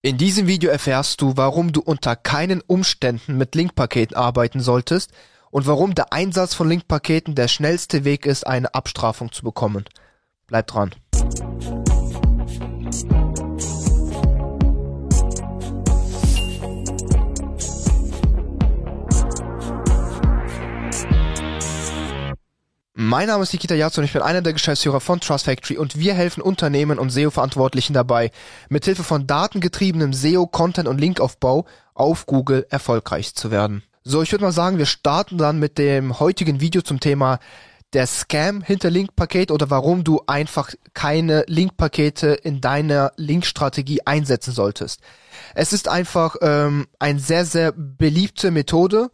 In diesem Video erfährst du, warum du unter keinen Umständen mit Linkpaketen arbeiten solltest und warum der Einsatz von Linkpaketen der schnellste Weg ist, eine Abstrafung zu bekommen. Bleib dran. Mein Name ist Nikita Yatz und ich bin einer der Geschäftsführer von Trust Factory und wir helfen Unternehmen und SEO-Verantwortlichen dabei, mithilfe von datengetriebenem SEO, Content und Linkaufbau auf Google erfolgreich zu werden. So, ich würde mal sagen, wir starten dann mit dem heutigen Video zum Thema der Scam hinter Linkpaket oder warum du einfach keine Linkpakete in deiner Linkstrategie einsetzen solltest. Es ist einfach ähm, eine sehr, sehr beliebte Methode,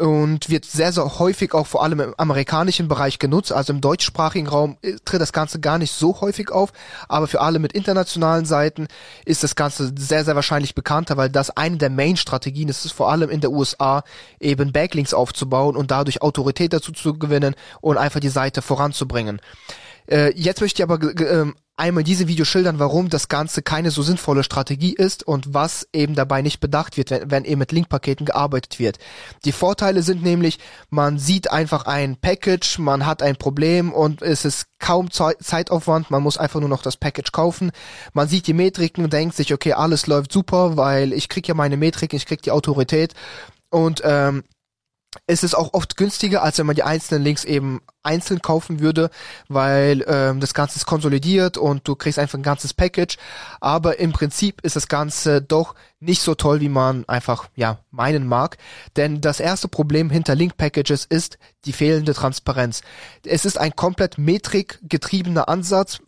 und wird sehr, sehr häufig auch vor allem im amerikanischen Bereich genutzt. Also im deutschsprachigen Raum äh, tritt das Ganze gar nicht so häufig auf, aber für alle mit internationalen Seiten ist das Ganze sehr, sehr wahrscheinlich bekannter, weil das eine der Main-Strategien ist, ist vor allem in der USA eben Backlinks aufzubauen und dadurch Autorität dazu zu gewinnen und einfach die Seite voranzubringen. Äh, jetzt möchte ich aber äh, einmal in diesem Video schildern, warum das Ganze keine so sinnvolle Strategie ist und was eben dabei nicht bedacht wird, wenn, wenn eben mit Linkpaketen gearbeitet wird. Die Vorteile sind nämlich, man sieht einfach ein Package, man hat ein Problem und es ist kaum Zeitaufwand, man muss einfach nur noch das Package kaufen. Man sieht die Metriken und denkt sich, okay, alles läuft super, weil ich krieg ja meine Metriken, ich krieg die Autorität und ähm, es ist auch oft günstiger, als wenn man die einzelnen Links eben einzeln kaufen würde, weil ähm, das Ganze ist konsolidiert und du kriegst einfach ein ganzes Package. Aber im Prinzip ist das Ganze doch nicht so toll, wie man einfach ja meinen mag. Denn das erste Problem hinter Link-Packages ist die fehlende Transparenz. Es ist ein komplett metrikgetriebener Ansatz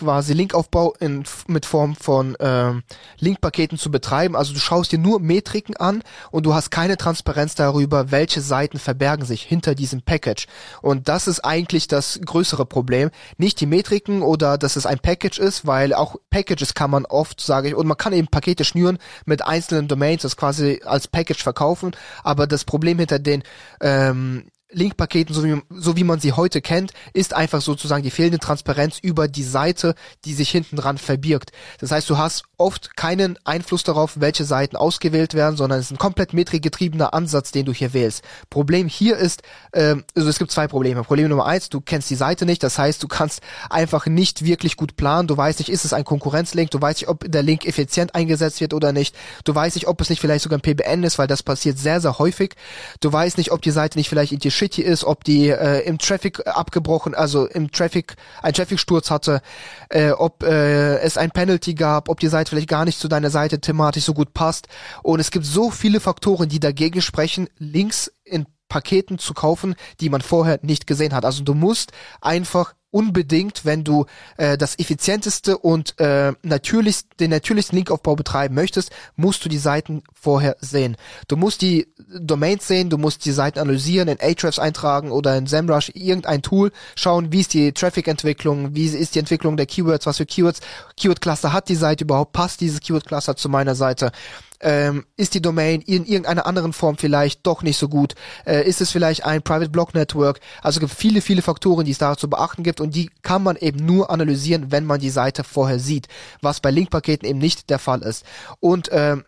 quasi Linkaufbau in, mit Form von ähm, Linkpaketen zu betreiben. Also du schaust dir nur Metriken an und du hast keine Transparenz darüber, welche Seiten verbergen sich hinter diesem Package. Und das ist eigentlich das größere Problem. Nicht die Metriken oder dass es ein Package ist, weil auch Packages kann man oft, sage ich, und man kann eben Pakete schnüren mit einzelnen Domains, das quasi als Package verkaufen. Aber das Problem hinter den ähm, Linkpaketen, so wie, so wie man sie heute kennt, ist einfach sozusagen die fehlende Transparenz über die Seite, die sich hinten dran verbirgt. Das heißt, du hast oft keinen Einfluss darauf, welche Seiten ausgewählt werden, sondern es ist ein komplett metrikgetriebener Ansatz, den du hier wählst. Problem hier ist, ähm, also es gibt zwei Probleme. Problem Nummer eins, du kennst die Seite nicht, das heißt, du kannst einfach nicht wirklich gut planen. Du weißt nicht, ist es ein Konkurrenzlink, du weißt nicht, ob der Link effizient eingesetzt wird oder nicht. Du weißt nicht, ob es nicht vielleicht sogar ein PBN ist, weil das passiert sehr, sehr häufig. Du weißt nicht, ob die Seite nicht vielleicht in die shitty ist, ob die äh, im Traffic abgebrochen, also im Traffic, ein Traffic-Sturz hatte, äh, ob äh, es ein Penalty gab, ob die Seite vielleicht gar nicht zu deiner Seite thematisch so gut passt. Und es gibt so viele Faktoren, die dagegen sprechen, Links in Paketen zu kaufen, die man vorher nicht gesehen hat. Also du musst einfach unbedingt, wenn du äh, das effizienteste und äh, natürlichst, den natürlichsten Linkaufbau betreiben möchtest, musst du die Seiten vorher sehen. Du musst die Domains sehen, du musst die Seiten analysieren, in Ahrefs eintragen oder in SEMrush irgendein Tool, schauen, wie ist die Traffic-Entwicklung, wie ist die Entwicklung der Keywords, was für Keywords, Keyword-Cluster hat die Seite überhaupt, passt dieses Keyword-Cluster zu meiner Seite ähm, ist die Domain in irgendeiner anderen Form vielleicht doch nicht so gut? Äh, ist es vielleicht ein Private Block Network? Also es gibt viele, viele Faktoren, die es da zu beachten gibt und die kann man eben nur analysieren, wenn man die Seite vorher sieht, was bei Linkpaketen eben nicht der Fall ist. Und ähm,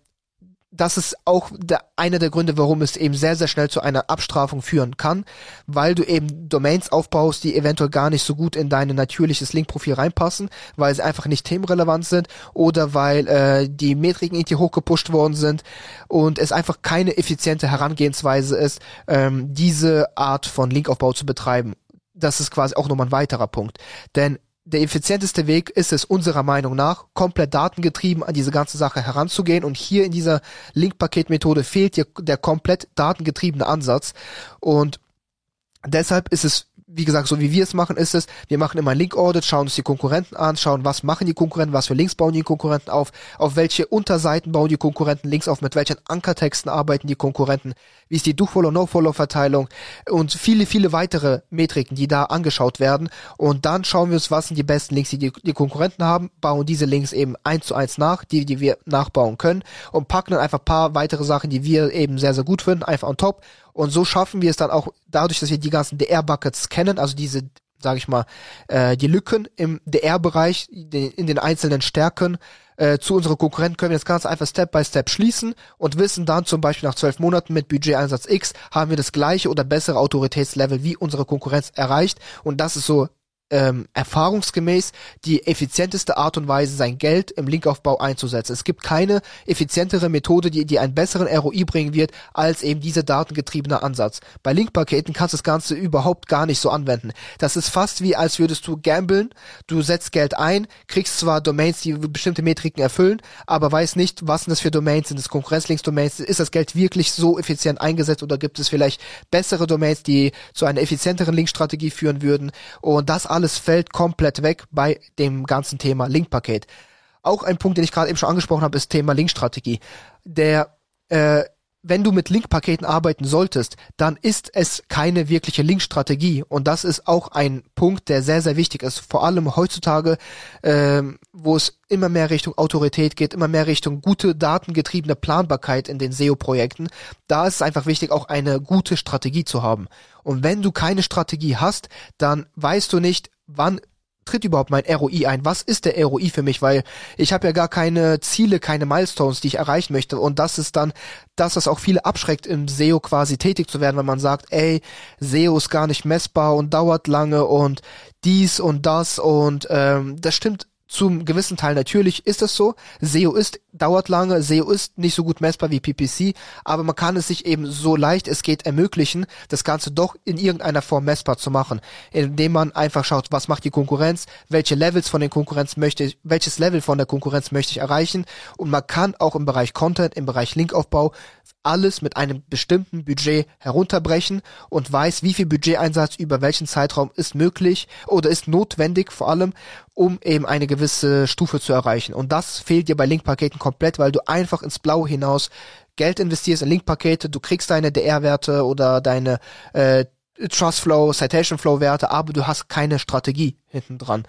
das ist auch der, einer der Gründe, warum es eben sehr, sehr schnell zu einer Abstrafung führen kann, weil du eben Domains aufbaust, die eventuell gar nicht so gut in dein natürliches Linkprofil reinpassen, weil sie einfach nicht themenrelevant sind oder weil äh, die Metriken irgendwie hochgepusht worden sind und es einfach keine effiziente Herangehensweise ist, ähm, diese Art von Linkaufbau zu betreiben. Das ist quasi auch nochmal ein weiterer Punkt. Denn der effizienteste Weg ist es unserer Meinung nach, komplett datengetrieben an diese ganze Sache heranzugehen. Und hier in dieser Link-Paket-Methode fehlt dir der komplett datengetriebene Ansatz. Und deshalb ist es wie gesagt, so wie wir es machen, ist es, wir machen immer Link-Audit, schauen uns die Konkurrenten an, schauen, was machen die Konkurrenten, was für Links bauen die Konkurrenten auf, auf welche Unterseiten bauen die Konkurrenten Links auf, mit welchen Ankertexten arbeiten die Konkurrenten, wie ist die Do-Follow-No-Follow-Verteilung und viele, viele weitere Metriken, die da angeschaut werden. Und dann schauen wir uns, was sind die besten Links, die die, die Konkurrenten haben, bauen diese Links eben eins zu eins nach, die, die wir nachbauen können und packen dann einfach paar weitere Sachen, die wir eben sehr, sehr gut finden, einfach on top und so schaffen wir es dann auch dadurch, dass wir die ganzen DR-Buckets kennen, also diese sage ich mal, äh, die Lücken im DR-Bereich, in den einzelnen Stärken äh, zu unseren Konkurrenten können wir das Ganze einfach Step by Step schließen und wissen dann zum Beispiel nach zwölf Monaten mit Budgeteinsatz X haben wir das gleiche oder bessere Autoritätslevel wie unsere Konkurrenz erreicht. Und das ist so ähm, erfahrungsgemäß die effizienteste Art und Weise, sein Geld im Linkaufbau einzusetzen. Es gibt keine effizientere Methode, die die einen besseren ROI bringen wird, als eben dieser datengetriebene Ansatz. Bei Linkpaketen kannst du das Ganze überhaupt gar nicht so anwenden. Das ist fast wie, als würdest du gamblen, du setzt Geld ein, kriegst zwar Domains, die bestimmte Metriken erfüllen, aber weißt nicht, was sind das für Domains, sind es Konkurrenzlinks-Domains, ist das Geld wirklich so effizient eingesetzt oder gibt es vielleicht bessere Domains, die zu einer effizienteren Linkstrategie führen würden und das alles alles fällt komplett weg bei dem ganzen Thema Linkpaket. Auch ein Punkt, den ich gerade eben schon angesprochen habe, ist Thema Linkstrategie. Der äh, wenn du mit Linkpaketen arbeiten solltest, dann ist es keine wirkliche Linkstrategie. Und das ist auch ein Punkt, der sehr, sehr wichtig ist. Vor allem heutzutage, ähm, wo es immer mehr Richtung Autorität geht, immer mehr Richtung gute, datengetriebene Planbarkeit in den SEO-Projekten. Da ist es einfach wichtig, auch eine gute Strategie zu haben. Und wenn du keine Strategie hast, dann weißt du nicht, wann tritt überhaupt mein ROI ein? Was ist der ROI für mich? Weil ich habe ja gar keine Ziele, keine Milestones, die ich erreichen möchte. Und das ist dann das, was auch viele abschreckt, im SEO quasi tätig zu werden, wenn man sagt, ey, SEO ist gar nicht messbar und dauert lange und dies und das und ähm, das stimmt zum gewissen Teil natürlich ist es so. SEO ist, dauert lange, SEO ist nicht so gut messbar wie PPC, aber man kann es sich eben so leicht es geht ermöglichen, das Ganze doch in irgendeiner Form messbar zu machen, indem man einfach schaut, was macht die Konkurrenz, welche Levels von der Konkurrenz möchte ich, welches Level von der Konkurrenz möchte ich erreichen und man kann auch im Bereich Content, im Bereich Linkaufbau alles mit einem bestimmten Budget herunterbrechen und weiß, wie viel Budgeteinsatz über welchen Zeitraum ist möglich oder ist notwendig vor allem, um eben eine gewisse Stufe zu erreichen. Und das fehlt dir bei Linkpaketen komplett, weil du einfach ins Blaue hinaus Geld investierst in Linkpakete, du kriegst deine DR-Werte oder deine äh, Trust Flow, Citation Flow Werte, aber du hast keine Strategie hinten dran.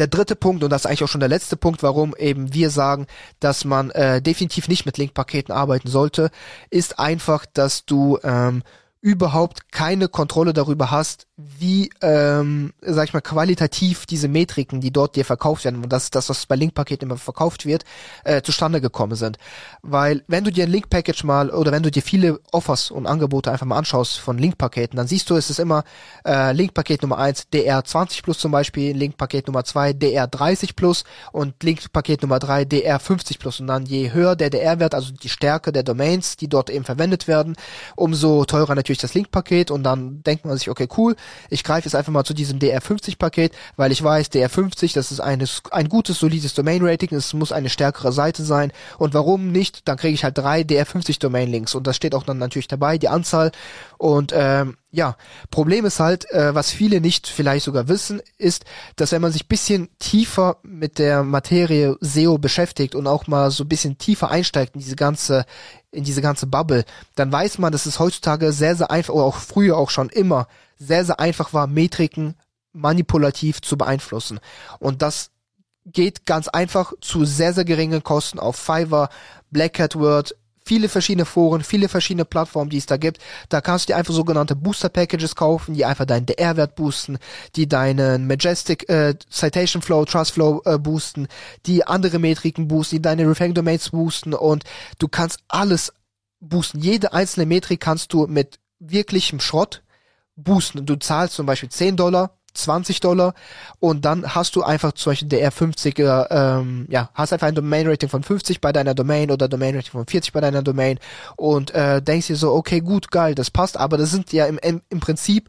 Der dritte Punkt, und das ist eigentlich auch schon der letzte Punkt, warum eben wir sagen, dass man äh, definitiv nicht mit Linkpaketen arbeiten sollte, ist einfach, dass du ähm, überhaupt keine Kontrolle darüber hast, wie, ähm, sag ich mal, qualitativ diese Metriken, die dort dir verkauft werden, und das das, was bei Link-Paketen immer verkauft wird, äh, zustande gekommen sind. Weil wenn du dir ein Link-Package mal oder wenn du dir viele Offers und Angebote einfach mal anschaust von Link-Paketen, dann siehst du, es ist immer äh, Link-Paket Nummer eins DR20 Plus zum Beispiel, Link-Paket Nummer zwei DR30 Plus und Link-Paket Nummer drei DR50 Plus. Und dann je höher der DR-Wert, also die Stärke der Domains, die dort eben verwendet werden, umso teurer natürlich das Link-Paket und dann denkt man sich, okay, cool, ich greife jetzt einfach mal zu diesem DR50-Paket, weil ich weiß, DR50, das ist eine, ein gutes, solides Domain-Rating, es muss eine stärkere Seite sein. Und warum nicht? Dann kriege ich halt drei DR50-Domain-Links. Und das steht auch dann natürlich dabei, die Anzahl. Und ähm, ja, Problem ist halt, äh, was viele nicht vielleicht sogar wissen, ist, dass wenn man sich bisschen tiefer mit der Materie SEO beschäftigt und auch mal so bisschen tiefer einsteigt in diese ganze, in diese ganze Bubble, dann weiß man, dass es heutzutage sehr, sehr einfach, oder auch früher auch schon immer, sehr, sehr einfach war, Metriken manipulativ zu beeinflussen. Und das geht ganz einfach zu sehr, sehr geringen Kosten auf Fiverr, Black Hat Word, viele verschiedene Foren, viele verschiedene Plattformen, die es da gibt. Da kannst du dir einfach sogenannte Booster Packages kaufen, die einfach deinen DR-Wert boosten, die deinen Majestic äh, Citation Flow, Trust Flow äh, boosten, die andere Metriken boosten, die deine Referring Domains boosten und du kannst alles boosten. Jede einzelne Metrik kannst du mit wirklichem Schrott boosten. Du zahlst zum Beispiel 10 Dollar, 20 Dollar und dann hast du einfach zum Beispiel der R50er, ähm, ja, hast einfach ein Domain-Rating von 50 bei deiner Domain oder Domain-Rating von 40 bei deiner Domain und äh, denkst dir so, okay, gut, geil, das passt, aber das sind ja im, im Prinzip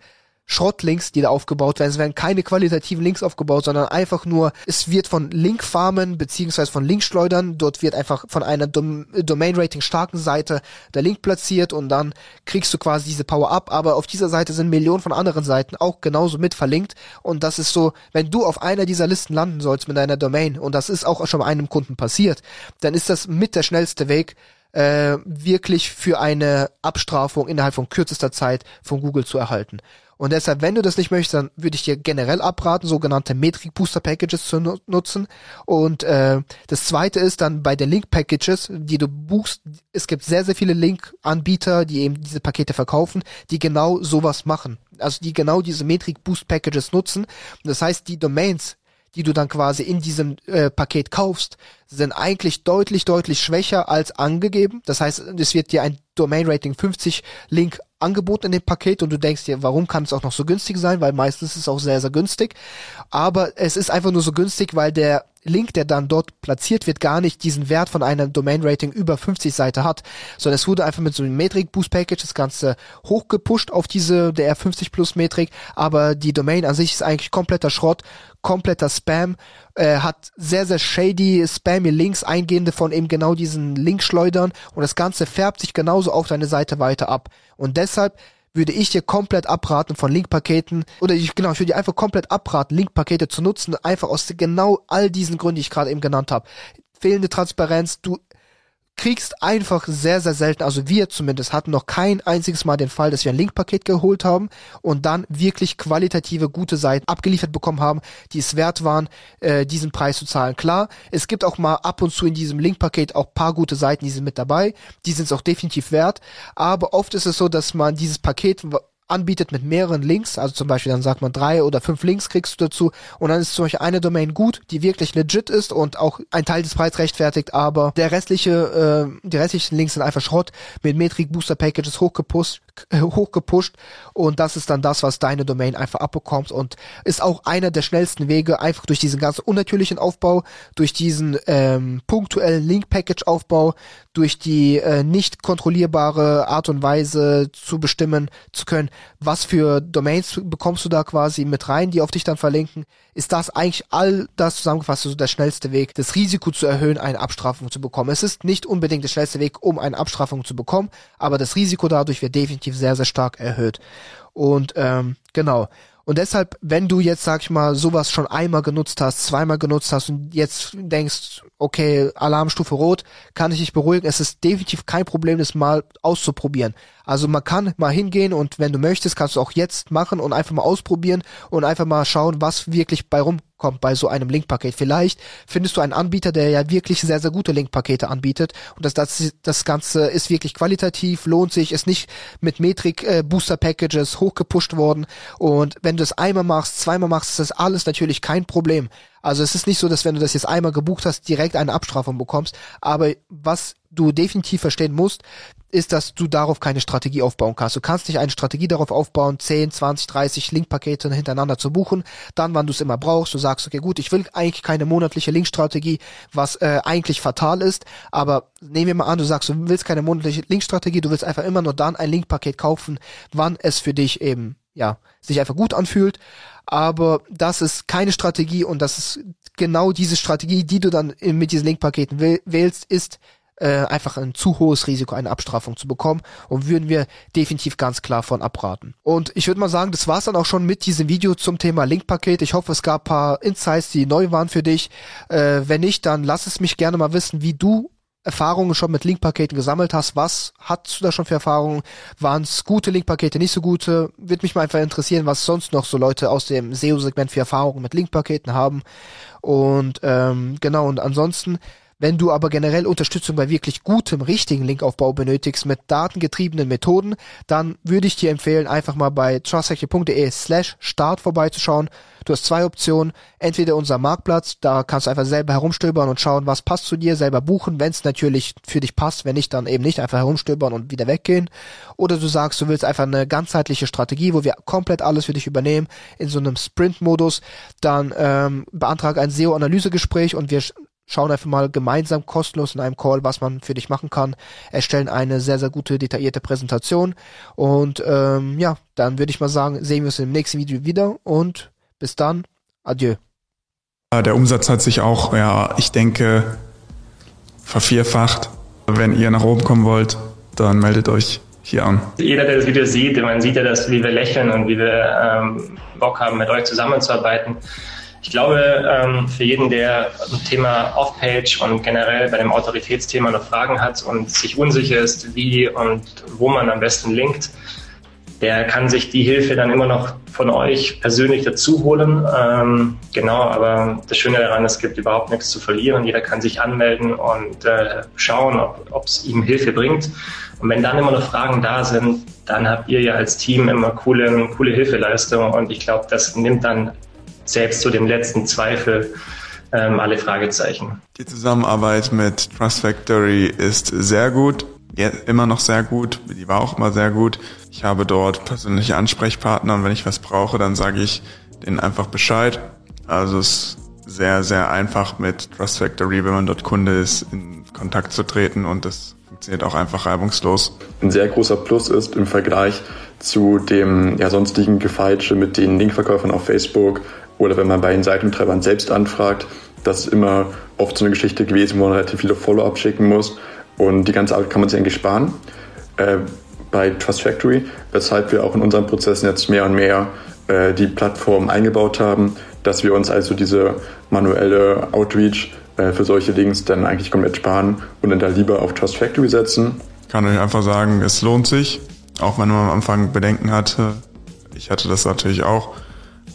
Schrottlinks, die da aufgebaut werden. Es werden keine qualitativen Links aufgebaut, sondern einfach nur, es wird von Linkfarmen beziehungsweise von Linkschleudern, dort wird einfach von einer Dom Domain-Rating starken Seite der Link platziert und dann kriegst du quasi diese Power-Up, aber auf dieser Seite sind Millionen von anderen Seiten auch genauso mit verlinkt und das ist so, wenn du auf einer dieser Listen landen sollst mit deiner Domain und das ist auch schon bei einem Kunden passiert, dann ist das mit der schnellste Weg, äh, wirklich für eine Abstrafung innerhalb von kürzester Zeit von Google zu erhalten. Und deshalb, wenn du das nicht möchtest, dann würde ich dir generell abraten, sogenannte Metric Booster Packages zu nu nutzen. Und äh, das zweite ist dann bei den Link Packages, die du buchst, es gibt sehr, sehr viele Link-Anbieter, die eben diese Pakete verkaufen, die genau sowas machen. Also die genau diese Metric Boost Packages nutzen. Das heißt, die Domains, die du dann quasi in diesem äh, Paket kaufst, sind eigentlich deutlich, deutlich schwächer als angegeben. Das heißt, es wird dir ein Domain Rating 50 Link angeboten in dem Paket und du denkst dir, warum kann es auch noch so günstig sein? Weil meistens ist es auch sehr, sehr günstig. Aber es ist einfach nur so günstig, weil der Link, der dann dort platziert wird, gar nicht diesen Wert von einem Domain-Rating über 50 Seite hat, sondern es wurde einfach mit so einem Metric-Boost-Package das Ganze hochgepusht auf diese der 50 Plus Metrik, aber die Domain an sich ist eigentlich kompletter Schrott, kompletter Spam, äh, hat sehr, sehr shady, spammy Links eingehende von eben genau diesen Linkschleudern und das Ganze färbt sich genauso auf deine Seite weiter ab. Und deshalb würde ich dir komplett abraten von Linkpaketen oder ich, genau, ich würde dir einfach komplett abraten, Linkpakete zu nutzen, einfach aus genau all diesen Gründen, die ich gerade eben genannt habe. Fehlende Transparenz, du kriegst einfach sehr, sehr selten, also wir zumindest hatten noch kein einziges Mal den Fall, dass wir ein Linkpaket geholt haben und dann wirklich qualitative, gute Seiten abgeliefert bekommen haben, die es wert waren, äh, diesen Preis zu zahlen. Klar, es gibt auch mal ab und zu in diesem Linkpaket auch paar gute Seiten, die sind mit dabei, die sind es auch definitiv wert, aber oft ist es so, dass man dieses Paket anbietet mit mehreren Links, also zum Beispiel dann sagt man drei oder fünf Links kriegst du dazu und dann ist zum Beispiel eine Domain gut, die wirklich legit ist und auch ein Teil des Preises rechtfertigt, aber der restliche, äh, die restlichen Links sind einfach Schrott mit Metric Booster Packages hochgepusht, äh, hochgepusht. Und das ist dann das, was deine Domain einfach abbekommt und ist auch einer der schnellsten Wege, einfach durch diesen ganz unnatürlichen Aufbau, durch diesen ähm, punktuellen Link-Package-Aufbau, durch die äh, nicht kontrollierbare Art und Weise zu bestimmen zu können, was für Domains bekommst du da quasi mit rein, die auf dich dann verlinken, ist das eigentlich all das zusammengefasst, also der schnellste Weg, das Risiko zu erhöhen, eine Abstrafung zu bekommen. Es ist nicht unbedingt der schnellste Weg, um eine Abstrafung zu bekommen, aber das Risiko dadurch wird definitiv sehr, sehr stark erhöht. Und ähm, genau. Und deshalb, wenn du jetzt, sag ich mal, sowas schon einmal genutzt hast, zweimal genutzt hast und jetzt denkst, okay, Alarmstufe rot, kann ich dich beruhigen, es ist definitiv kein Problem, das mal auszuprobieren. Also man kann mal hingehen und wenn du möchtest, kannst du auch jetzt machen und einfach mal ausprobieren und einfach mal schauen, was wirklich bei rumkommt bei so einem Linkpaket. Vielleicht findest du einen Anbieter, der ja wirklich sehr, sehr gute Linkpakete anbietet und das, das, das Ganze ist wirklich qualitativ, lohnt sich, ist nicht mit Metrik äh, hochgepusht worden und wenn du das einmal machst, zweimal machst, ist das alles natürlich kein Problem. Also es ist nicht so, dass wenn du das jetzt einmal gebucht hast, direkt eine Abstrafung bekommst. Aber was du definitiv verstehen musst, ist, dass du darauf keine Strategie aufbauen kannst. Du kannst nicht eine Strategie darauf aufbauen, 10, 20, 30 Linkpakete hintereinander zu buchen, dann, wann du es immer brauchst, du sagst, okay, gut, ich will eigentlich keine monatliche Linkstrategie, was äh, eigentlich fatal ist, aber nehmen wir mal an, du sagst, du willst keine monatliche Linkstrategie, du willst einfach immer nur dann ein Linkpaket kaufen, wann es für dich eben, ja, sich einfach gut anfühlt, aber das ist keine Strategie und das ist genau diese Strategie, die du dann mit diesen Linkpaketen wählst, ist äh, einfach ein zu hohes Risiko, eine Abstrafung zu bekommen und würden wir definitiv ganz klar von abraten. Und ich würde mal sagen, das war's dann auch schon mit diesem Video zum Thema Linkpaket. Ich hoffe, es gab paar Insights, die neu waren für dich. Äh, wenn nicht, dann lass es mich gerne mal wissen, wie du Erfahrungen schon mit Linkpaketen gesammelt hast. Was hast du da schon für Erfahrungen? Waren es gute Linkpakete, nicht so gute? Würde mich mal einfach interessieren, was sonst noch so Leute aus dem SEO-Segment für Erfahrungen mit Linkpaketen haben. Und ähm, genau, und ansonsten wenn du aber generell Unterstützung bei wirklich gutem, richtigen Linkaufbau benötigst mit datengetriebenen Methoden, dann würde ich dir empfehlen, einfach mal bei trustfactory.de slash start vorbeizuschauen. Du hast zwei Optionen. Entweder unser Marktplatz, da kannst du einfach selber herumstöbern und schauen, was passt zu dir, selber buchen, wenn es natürlich für dich passt, wenn nicht, dann eben nicht einfach herumstöbern und wieder weggehen. Oder du sagst, du willst einfach eine ganzheitliche Strategie, wo wir komplett alles für dich übernehmen, in so einem Sprint-Modus, dann ähm, beantrag ein SEO-Analysegespräch und wir schauen einfach mal gemeinsam kostenlos in einem Call, was man für dich machen kann, erstellen eine sehr, sehr gute, detaillierte Präsentation und ähm, ja, dann würde ich mal sagen, sehen wir uns im nächsten Video wieder und bis dann, adieu. Der Umsatz hat sich auch, ja, ich denke, vervierfacht. Wenn ihr nach oben kommen wollt, dann meldet euch hier an. Jeder, der das Video sieht, man sieht ja, dass, wie wir lächeln und wie wir ähm, Bock haben, mit euch zusammenzuarbeiten. Ich glaube, ähm, für jeden, der ein Thema Off-Page und generell bei dem Autoritätsthema noch Fragen hat und sich unsicher ist, wie und wo man am besten linkt, der kann sich die Hilfe dann immer noch von euch persönlich dazu holen. Ähm, genau, aber das Schöne daran, es gibt überhaupt nichts zu verlieren. Jeder kann sich anmelden und äh, schauen, ob es ihm Hilfe bringt. Und wenn dann immer noch Fragen da sind, dann habt ihr ja als Team immer coole, coole Hilfeleistung. Und ich glaube, das nimmt dann selbst zu dem letzten Zweifel ähm, alle Fragezeichen. Die Zusammenarbeit mit Trust Factory ist sehr gut, ja, immer noch sehr gut, die war auch immer sehr gut. Ich habe dort persönliche Ansprechpartner und wenn ich was brauche, dann sage ich denen einfach Bescheid. Also es ist sehr, sehr einfach mit Trust Factory, wenn man dort Kunde ist, in Kontakt zu treten und das funktioniert auch einfach reibungslos. Ein sehr großer Plus ist im Vergleich zu dem ja, sonstigen Gefeitsche mit den Linkverkäufern auf Facebook oder wenn man bei den Seitentreibern selbst anfragt, das ist immer oft so eine Geschichte gewesen, wo man relativ viele Follow-up schicken muss. Und die ganze Arbeit kann man sich eigentlich sparen äh, bei Trust Factory, weshalb wir auch in unseren Prozessen jetzt mehr und mehr äh, die Plattform eingebaut haben, dass wir uns also diese manuelle Outreach äh, für solche Links dann eigentlich komplett sparen und dann da lieber auf Trust Factory setzen. Kann euch einfach sagen, es lohnt sich, auch wenn man am Anfang Bedenken hatte. Ich hatte das natürlich auch